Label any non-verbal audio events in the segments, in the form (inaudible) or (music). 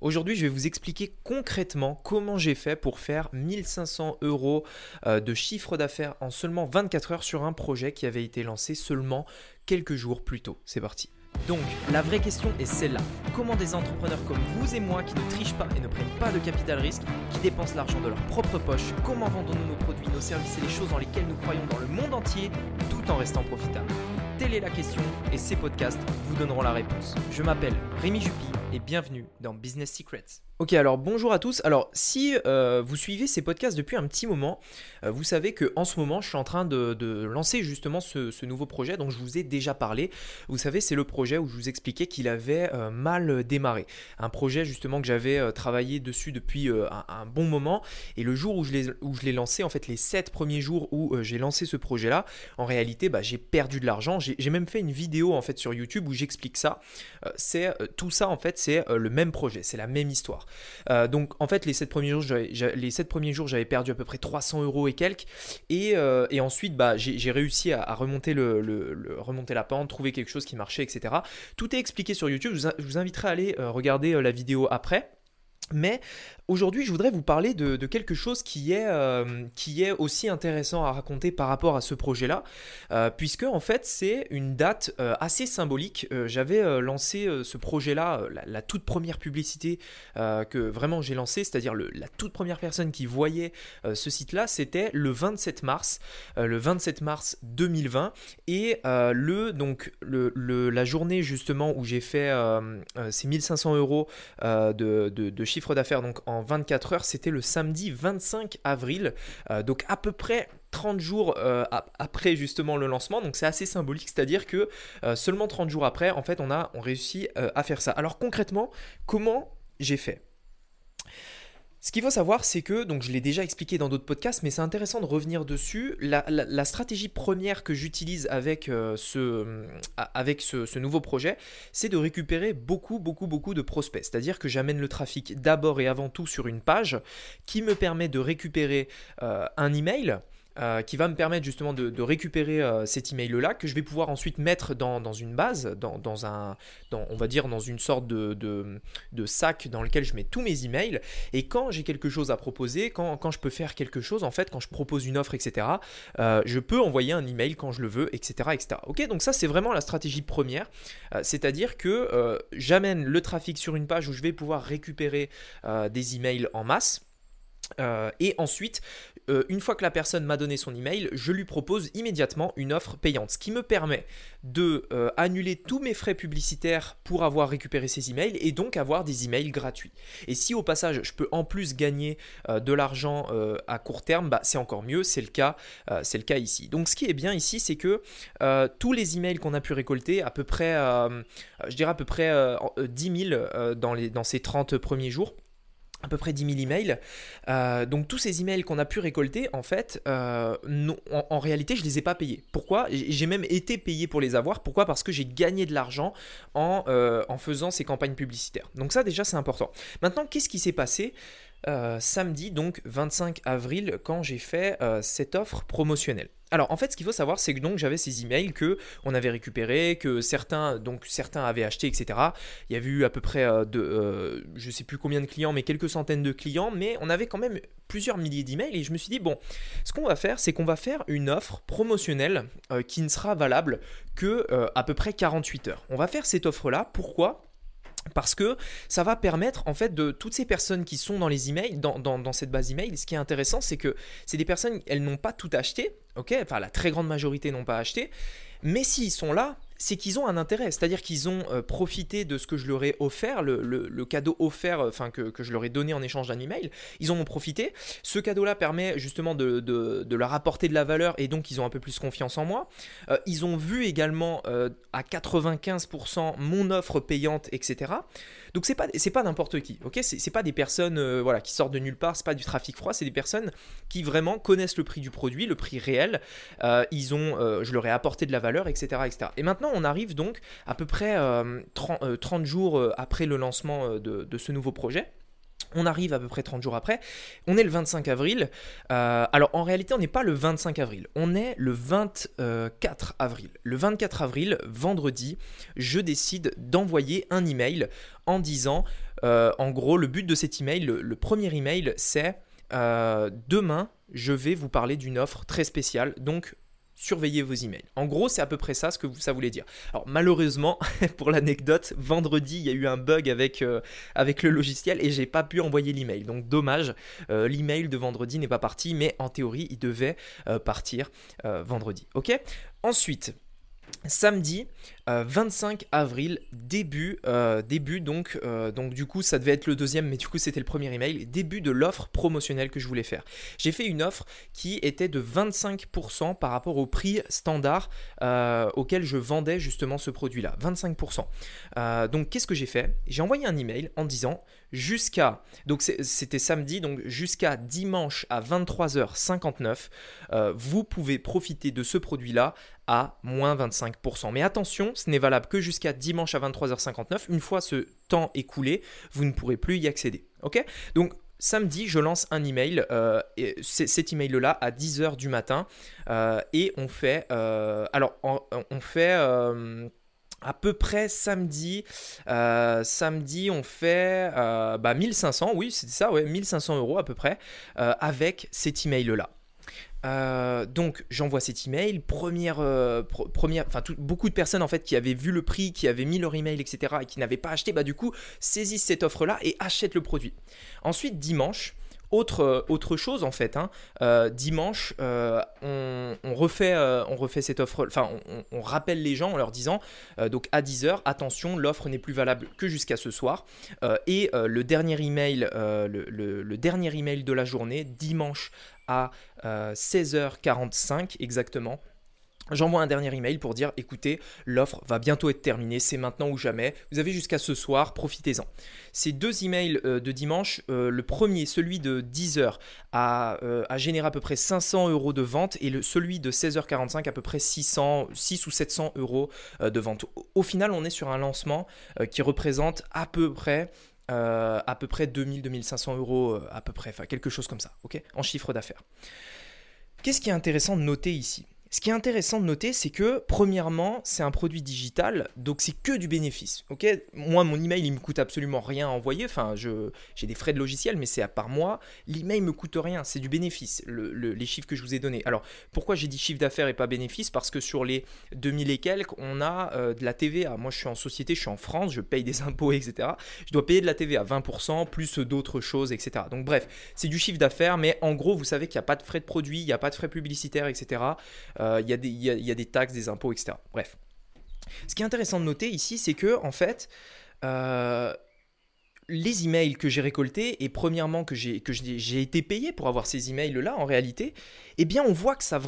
Aujourd'hui, je vais vous expliquer concrètement comment j'ai fait pour faire 1500 euros euh, de chiffre d'affaires en seulement 24 heures sur un projet qui avait été lancé seulement quelques jours plus tôt. C'est parti. Donc, la vraie question est celle-là. Comment des entrepreneurs comme vous et moi qui ne trichent pas et ne prennent pas de capital risque, qui dépensent l'argent de leur propre poche, comment vendons-nous nos produits, nos services et les choses dans lesquelles nous croyons dans le monde entier tout en restant profitables? Telle est la question et ces podcasts vous donneront la réponse. Je m'appelle Rémi Jupy et bienvenue dans Business Secrets. Ok, alors bonjour à tous. Alors, si euh, vous suivez ces podcasts depuis un petit moment, euh, vous savez que en ce moment, je suis en train de, lancer justement ce, nouveau projet dont je vous ai déjà parlé. Vous savez, c'est le projet où je vous expliquais qu'il avait euh, mal démarré. Un projet justement que j'avais travaillé dessus depuis un, bon moment. Et le jour où je l'ai lancé, en fait, les sept premiers jours où j'ai lancé ce projet-là, en réalité, bah, j'ai perdu de l'argent. J'ai même fait une vidéo en fait sur YouTube où j'explique ça. c'est tout ça en fait, c'est le même projet, c'est la même histoire. Euh, donc en fait, les 7 premiers jours, j'avais perdu à peu près 300 euros et quelques. Et, euh, ensuite, bah, j'ai réussi à, remonter, le, remonter la pente, trouver quelque chose qui marchait, etc. Tout est expliqué sur YouTube. Je vous, inviterai à aller euh, regarder la vidéo après. Mais aujourd'hui, je voudrais vous parler de, quelque chose qui est, euh, qui est aussi intéressant à raconter par rapport à ce projet-là, euh, puisque en fait, c'est une date euh, assez symbolique. J'avais lancé ce projet-là, la, toute première publicité que vraiment j'ai lancée, c'est-à-dire la toute première personne qui voyait ce site-là, c'était le 27 mars, le 27 mars 2020, et le donc le, la journée justement où j'ai fait ces 1500 euros de, de, de chiffre d'affaires donc en 24 heures, c'était le samedi 25 avril, euh, donc à peu près 30 jours euh, après justement le lancement, donc c'est assez symbolique, c'est-à-dire que euh, seulement 30 jours après, en fait, on a on réussi à faire ça. Alors concrètement, comment j'ai fait? Ce qu'il faut savoir, c'est que, donc je l'ai déjà expliqué dans d'autres podcasts, mais c'est intéressant de revenir dessus. La, stratégie première que j'utilise avec, euh, ce, euh, ce, nouveau projet, c'est de récupérer beaucoup, beaucoup, beaucoup de prospects. C'est-à-dire que j'amène le trafic d'abord et avant tout sur une page qui me permet de récupérer euh, un email euh, qui va me permettre justement de, récupérer euh, cet email-là, que je vais pouvoir ensuite mettre dans, une base, dans, un, on va dire dans une sorte de, de, sac dans lequel je mets tous mes emails. Et quand j'ai quelque chose à proposer, quand, quand, je peux faire quelque chose, en fait, quand je propose une offre, etc., euh, je peux envoyer un email quand je le veux, etc. etc. Ok, donc ça c'est vraiment la stratégie première, c'est-à-dire que j'amène le trafic sur une page où je vais pouvoir récupérer des emails en masse. Et ensuite, euh, une fois que la personne m'a donné son email, je lui propose immédiatement une offre payante, ce qui me permet de euh, annuler tous mes frais publicitaires pour avoir récupéré ces emails et donc avoir des emails gratuits. Et si au passage je peux en plus gagner euh, de l'argent à court terme, bah, c'est encore mieux, c'est le cas, le cas ici. Donc ce qui est bien ici, c'est que tous les emails qu'on a pu récolter, à peu près, je dirais à peu près 10 000 dans, les, dans ces 30 premiers jours, à peu près 10 000 emails. Euh, donc tous ces emails qu'on a pu récolter, en fait, euh, en, réalité, je ne les ai pas payés. Pourquoi? J'ai même été payé pour les avoir. Pourquoi? Parce que j'ai gagné de l'argent en, euh, en faisant ces campagnes publicitaires. Donc ça déjà, c'est important. Maintenant, qu'est-ce qui s'est passé? Samedi, donc 25 avril, quand j'ai fait cette offre promotionnelle alors en fait, ce qu'il faut savoir, c'est que donc j'avais ces emails que on avait récupérés, que certains donc certains avaient acheté, etc. Il y avait eu à peu près euh, de, euh, je sais plus combien de clients, mais quelques centaines de clients, mais on avait quand même plusieurs milliers d'emails et je me suis dit bon, ce qu'on va faire, c'est qu'on va faire une offre promotionnelle euh, qui ne sera valable que à peu près 48 heures. On va faire cette offre là. Pourquoi? Parce que ça va permettre en fait de toutes ces personnes qui sont dans les emails, dans, cette base email, ce qui est intéressant c'est que c'est des personnes, elles n'ont pas tout acheté, ok, enfin la très grande majorité n'ont pas acheté, mais s'ils sont là, c'est qu'ils ont un intérêt, c'est-à-dire qu'ils ont euh, profité de ce que je leur ai offert, le, cadeau offert, enfin que, je leur ai donné en échange d'un email, ils en ont profité. Ce cadeau-là permet justement de, leur apporter de la valeur et donc ils ont un peu plus confiance en moi. Euh, ils ont vu également euh, à 95% mon offre payante, etc. Donc c'est pas pas n'importe qui, ok? C'est pas des personnes voilà qui sortent de nulle part, c'est pas du trafic froid, c'est des personnes qui vraiment connaissent le prix du produit, le prix réel. ils ont, je leur ai apporté de la valeur, etc.. Et maintenant on arrive donc à peu près 30, euh, euh, jours euh, après le lancement de, ce nouveau projet. On arrive à peu près 30 jours après. On est le 25 avril. alors en réalité, on n'est pas le 25 avril. On est le 24 avril. Le 24 avril, vendredi, je décide d'envoyer un email en disant en gros, le but de cet email, le, premier email, c'est demain, je vais vous parler d'une offre très spéciale. Donc, surveillez vos emails. En gros, c'est à peu près ça ce que ça voulait dire. Alors malheureusement, (laughs) pour l'anecdote, vendredi, il y a eu un bug avec, euh, avec le logiciel et j'ai pas pu envoyer l'email. Donc dommage, euh, l'email de vendredi n'est pas parti, mais en théorie, il devait euh, partir vendredi. Ok? Ensuite, samedi 25 avril, début, euh, début donc, euh, donc du coup ça devait être le deuxième, mais du coup c'était le premier email, début de l'offre promotionnelle que je voulais faire. J'ai fait une offre qui était de 25% par rapport au prix standard euh, auquel je vendais justement ce produit-là, 25%. donc qu'est-ce que j'ai fait? J'ai envoyé un email en disant jusqu'à, donc c'était samedi, donc jusqu'à dimanche à 23h59, vous pouvez profiter de ce produit-là à moins 25%. Mais attention, ce n'est valable que jusqu'à dimanche à 23h59. Une fois ce temps écoulé, vous ne pourrez plus y accéder. Ok? Donc samedi, je lance un email, euh, et cet email-là à 10h du matin, euh, et on fait, euh, alors on, fait à peu près samedi, samedi on fait bah, 1500, oui c'est ça, ouais, 1500 euros à peu près, avec cet email-là. Euh, donc j'envoie cet email, première, euh, première, enfin beaucoup de personnes en fait qui avaient vu le prix, qui avaient mis leur email, etc. et qui n'avaient pas acheté, bah du coup saisissent cette offre là et achètent le produit. Ensuite dimanche, autre, euh, autre chose en fait, hein, dimanche, on, refait, on refait cette offre, enfin on, rappelle les gens en leur disant, donc à 10h, attention, l'offre n'est plus valable que jusqu'à ce soir. et le dernier email, le, le, dernier email de la journée, dimanche à 16h45 euh, exactement. J'envoie un dernier email pour dire écoutez, l'offre va bientôt être terminée, c'est maintenant ou jamais. Vous avez jusqu'à ce soir, profitez-en. Ces deux emails euh, de dimanche, euh, le premier, celui de 10h, a, généré à peu près 500 euros de vente et celui de 16h45 à peu près 600, 6 ou 700 euros de vente. Au, final, on est sur un lancement qui représente à peu près euh, à peu près 2000-2500 euros, euh, à peu près, enfin quelque chose comme ça, ok, en chiffre d'affaires. Qu'est-ce qui est intéressant de noter ici? Ce qui est intéressant de noter, c'est que premièrement, c'est un produit digital, donc c'est que du bénéfice. Ok, moi mon email il me coûte absolument rien à envoyer. Enfin, j'ai des frais de logiciel, mais c'est à part moi. L'email me coûte rien, c'est du bénéfice. les chiffres que je vous ai donnés. Alors pourquoi j'ai dit chiffre d'affaires et pas bénéfice? Parce que sur les 2000 et quelques, on a euh, de la TVA. Moi je suis en société, je suis en France, je paye des (laughs) impôts, etc. Je dois payer de la TVA 20% plus d'autres choses, etc. Donc bref, c'est du chiffre d'affaires, mais en gros vous savez qu'il n'y a pas de frais de produit, il n'y a pas de frais publicitaires, etc. Euh, il y, a des taxes, des impôts, etc. Bref. Ce qui est intéressant de noter ici, c'est que, en fait, euh, les emails que j'ai récoltés et premièrement que j'ai que j'ai été payé pour avoir ces emails là en réalité, eh bien on voit que ça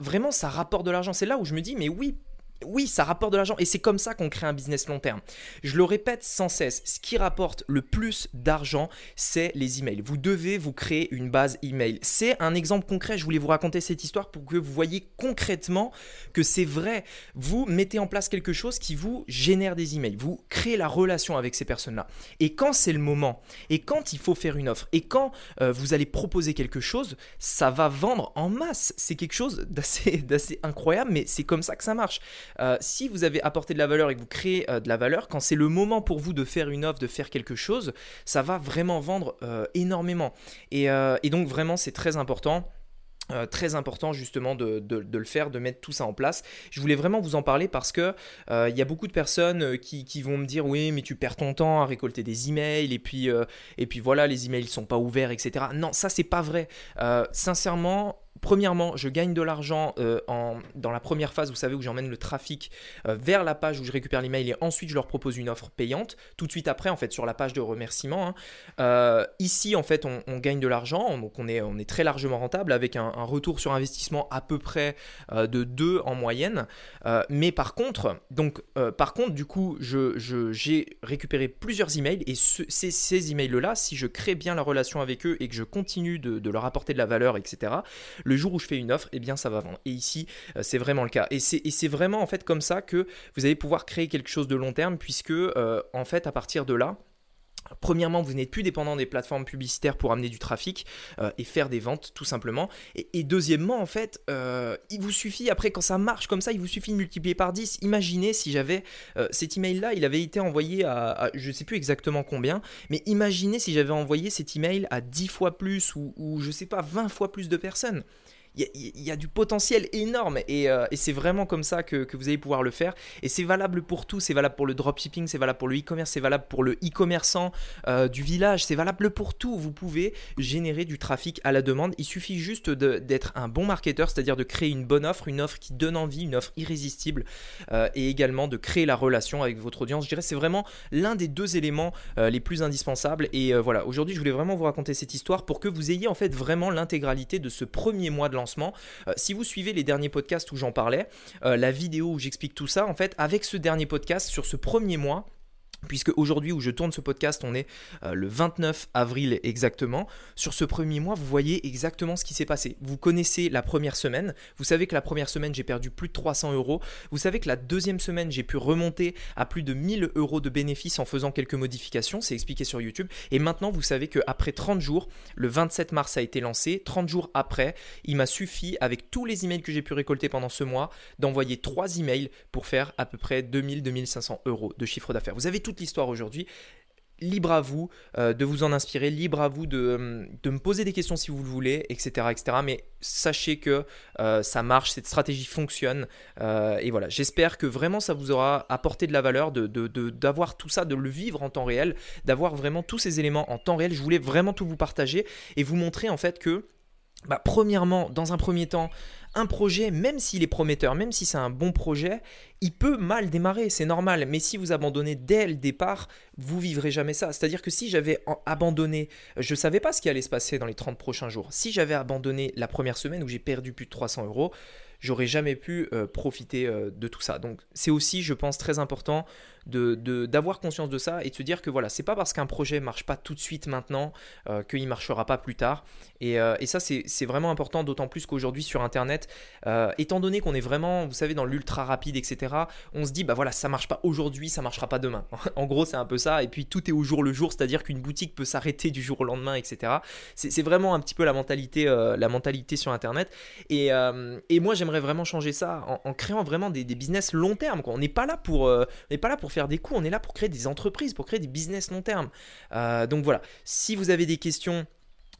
vraiment ça rapporte de l'argent. C'est là où je me dis mais oui oui, ça rapporte de l'argent et c'est comme ça qu'on crée un business long terme. Je le répète sans cesse, ce qui rapporte le plus d'argent, c'est les emails. Vous devez vous créer une base email. C'est un exemple concret, je voulais vous raconter cette histoire pour que vous voyez concrètement que c'est vrai. Vous mettez en place quelque chose qui vous génère des emails. Vous créez la relation avec ces personnes-là. Et quand c'est le moment, et quand il faut faire une offre, et quand euh, vous allez proposer quelque chose, ça va vendre en masse. C'est quelque chose d'assez (laughs) incroyable, mais c'est comme ça que ça marche. Euh, si vous avez apporté de la valeur et que vous créez euh, de la valeur, quand c'est le moment pour vous de faire une offre, de faire quelque chose, ça va vraiment vendre euh, énormément. Et, donc vraiment, c'est très important. très important justement de, le faire, de mettre tout ça en place. Je voulais vraiment vous en parler parce que il y a beaucoup de personnes qui, vont me dire oui mais tu perds ton temps à récolter des emails et puis et puis voilà les emails sont pas ouverts etc. Non ça c'est pas vrai. sincèrement Premièrement, je gagne de l'argent euh, dans la première phase, vous savez, où j'emmène le trafic euh, vers la page où je récupère l'email et ensuite je leur propose une offre payante. Tout de suite après, en fait, sur la page de remerciement. Hein. Euh, ici, en fait, on, gagne de l'argent, donc on est, très largement rentable avec un, retour sur investissement à peu près de 2 en moyenne. mais par contre, donc, par contre, du coup, j'ai récupéré plusieurs emails et ces, emails-là, si je crée bien la relation avec eux et que je continue de leur apporter de la valeur, etc., le jour où je fais une offre, eh bien ça va vendre. Et ici, euh, c'est vraiment le cas. Et c'est vraiment en fait comme ça que vous allez pouvoir créer quelque chose de long terme, puisque euh, en fait, à partir de là, Premièrement, vous n'êtes plus dépendant des plateformes publicitaires pour amener du trafic euh, et faire des ventes, tout simplement. Et, deuxièmement, en fait, euh, il vous suffit, après, quand ça marche comme ça, il vous suffit de multiplier par 10. Imaginez si j'avais euh, cet email-là, il avait été envoyé à, je ne sais plus exactement combien, mais imaginez si j'avais envoyé cet email à 10 fois plus ou, ou je ne sais pas, 20 fois plus de personnes il y, a du potentiel énorme euh, et, c'est vraiment comme ça que, vous allez pouvoir le faire. Et c'est valable pour tout, c'est valable pour le dropshipping, c'est valable pour le e-commerce, c'est valable pour le e-commerçant euh, du village, c'est valable pour tout. Vous pouvez générer du trafic à la demande. Il suffit juste d'être un bon marketeur, c'est-à-dire de créer une bonne offre, une offre qui donne envie, une offre irrésistible euh, et également de créer la relation avec votre audience. Je dirais c'est vraiment l'un des deux éléments les plus indispensables. Et voilà, aujourd'hui je voulais vraiment vous raconter cette histoire pour que vous ayez en fait vraiment l'intégralité de ce premier mois de euh, si vous suivez les derniers podcasts où j'en parlais, euh, la vidéo où j'explique tout ça, en fait, avec ce dernier podcast sur ce premier mois, Puisque aujourd'hui où je tourne ce podcast, on est euh, le 29 avril exactement. Sur ce premier mois, vous voyez exactement ce qui s'est passé. Vous connaissez la première semaine. Vous savez que la première semaine, j'ai perdu plus de 300 euros. Vous savez que la deuxième semaine, j'ai pu remonter à plus de 1000 euros de bénéfices en faisant quelques modifications. C'est expliqué sur YouTube. Et maintenant, vous savez qu'après 30 jours, le 27 mars a été lancé. 30 jours après, il m'a suffi, avec tous les emails que j'ai pu récolter pendant ce mois, d'envoyer 3 emails pour faire à peu près 2000-2500 euros de chiffre d'affaires. Vous avez l'histoire aujourd'hui. Libre à vous euh, de vous en inspirer, libre à vous de, euh, de, me poser des questions si vous le voulez, etc. etc. Mais sachez que euh, ça marche, cette stratégie fonctionne. et voilà, j'espère que vraiment ça vous aura apporté de la valeur, d'avoir de, de, tout ça, de le vivre en temps réel, d'avoir vraiment tous ces éléments en temps réel. Je voulais vraiment tout vous partager et vous montrer en fait que bah, premièrement, dans un premier temps, un projet, même s'il est prometteur, même si c'est un bon projet, il peut mal démarrer, c'est normal. Mais si vous abandonnez dès le départ, vous vivrez jamais ça. C'est-à-dire que si j'avais abandonné, je ne savais pas ce qui allait se passer dans les 30 prochains jours. Si j'avais abandonné la première semaine où j'ai perdu plus de 300 euros, j'aurais jamais pu euh, profiter euh, de tout ça. Donc c'est aussi, je pense, très important d'avoir de, conscience de ça et de se dire que voilà, c'est pas parce qu'un projet marche pas tout de suite maintenant euh, qu'il marchera pas plus tard. Et, et ça, c'est vraiment important, d'autant plus qu'aujourd'hui sur Internet, étant donné qu'on est vraiment, vous savez, dans l'ultra rapide, etc., on se dit, bah voilà, ça marche pas aujourd'hui, ça marchera pas demain. (laughs) en gros, c'est un peu ça. Et puis tout est au jour le jour, c'est-à-dire qu'une boutique peut s'arrêter du jour au lendemain, etc. C'est vraiment un petit peu la mentalité, la mentalité sur Internet. Et, et moi, j'aime vraiment changer ça en, créant vraiment des, business long terme. Quoi. On n'est pas là pour, euh, pas là pour faire des coups, on est là pour créer des entreprises, pour créer des business long terme. Euh, donc voilà. Si vous avez des questions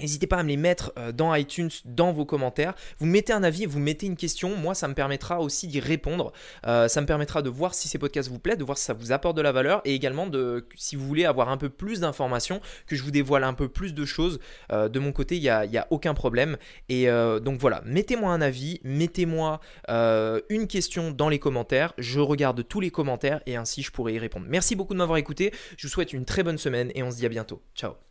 N'hésitez pas à me les mettre euh, dans iTunes, dans vos commentaires. Vous mettez un avis, vous mettez une question. Moi, ça me permettra aussi d'y répondre. Euh, ça me permettra de voir si ces podcasts vous plaisent, de voir si ça vous apporte de la valeur et également de, si vous voulez avoir un peu plus d'informations, que je vous dévoile un peu plus de choses. Euh, de mon côté, il n'y a, a, aucun problème. Et donc voilà, mettez-moi un avis, mettez-moi une question dans les commentaires. Je regarde tous les commentaires et ainsi je pourrai y répondre. Merci beaucoup de m'avoir écouté. Je vous souhaite une très bonne semaine et on se dit à bientôt. Ciao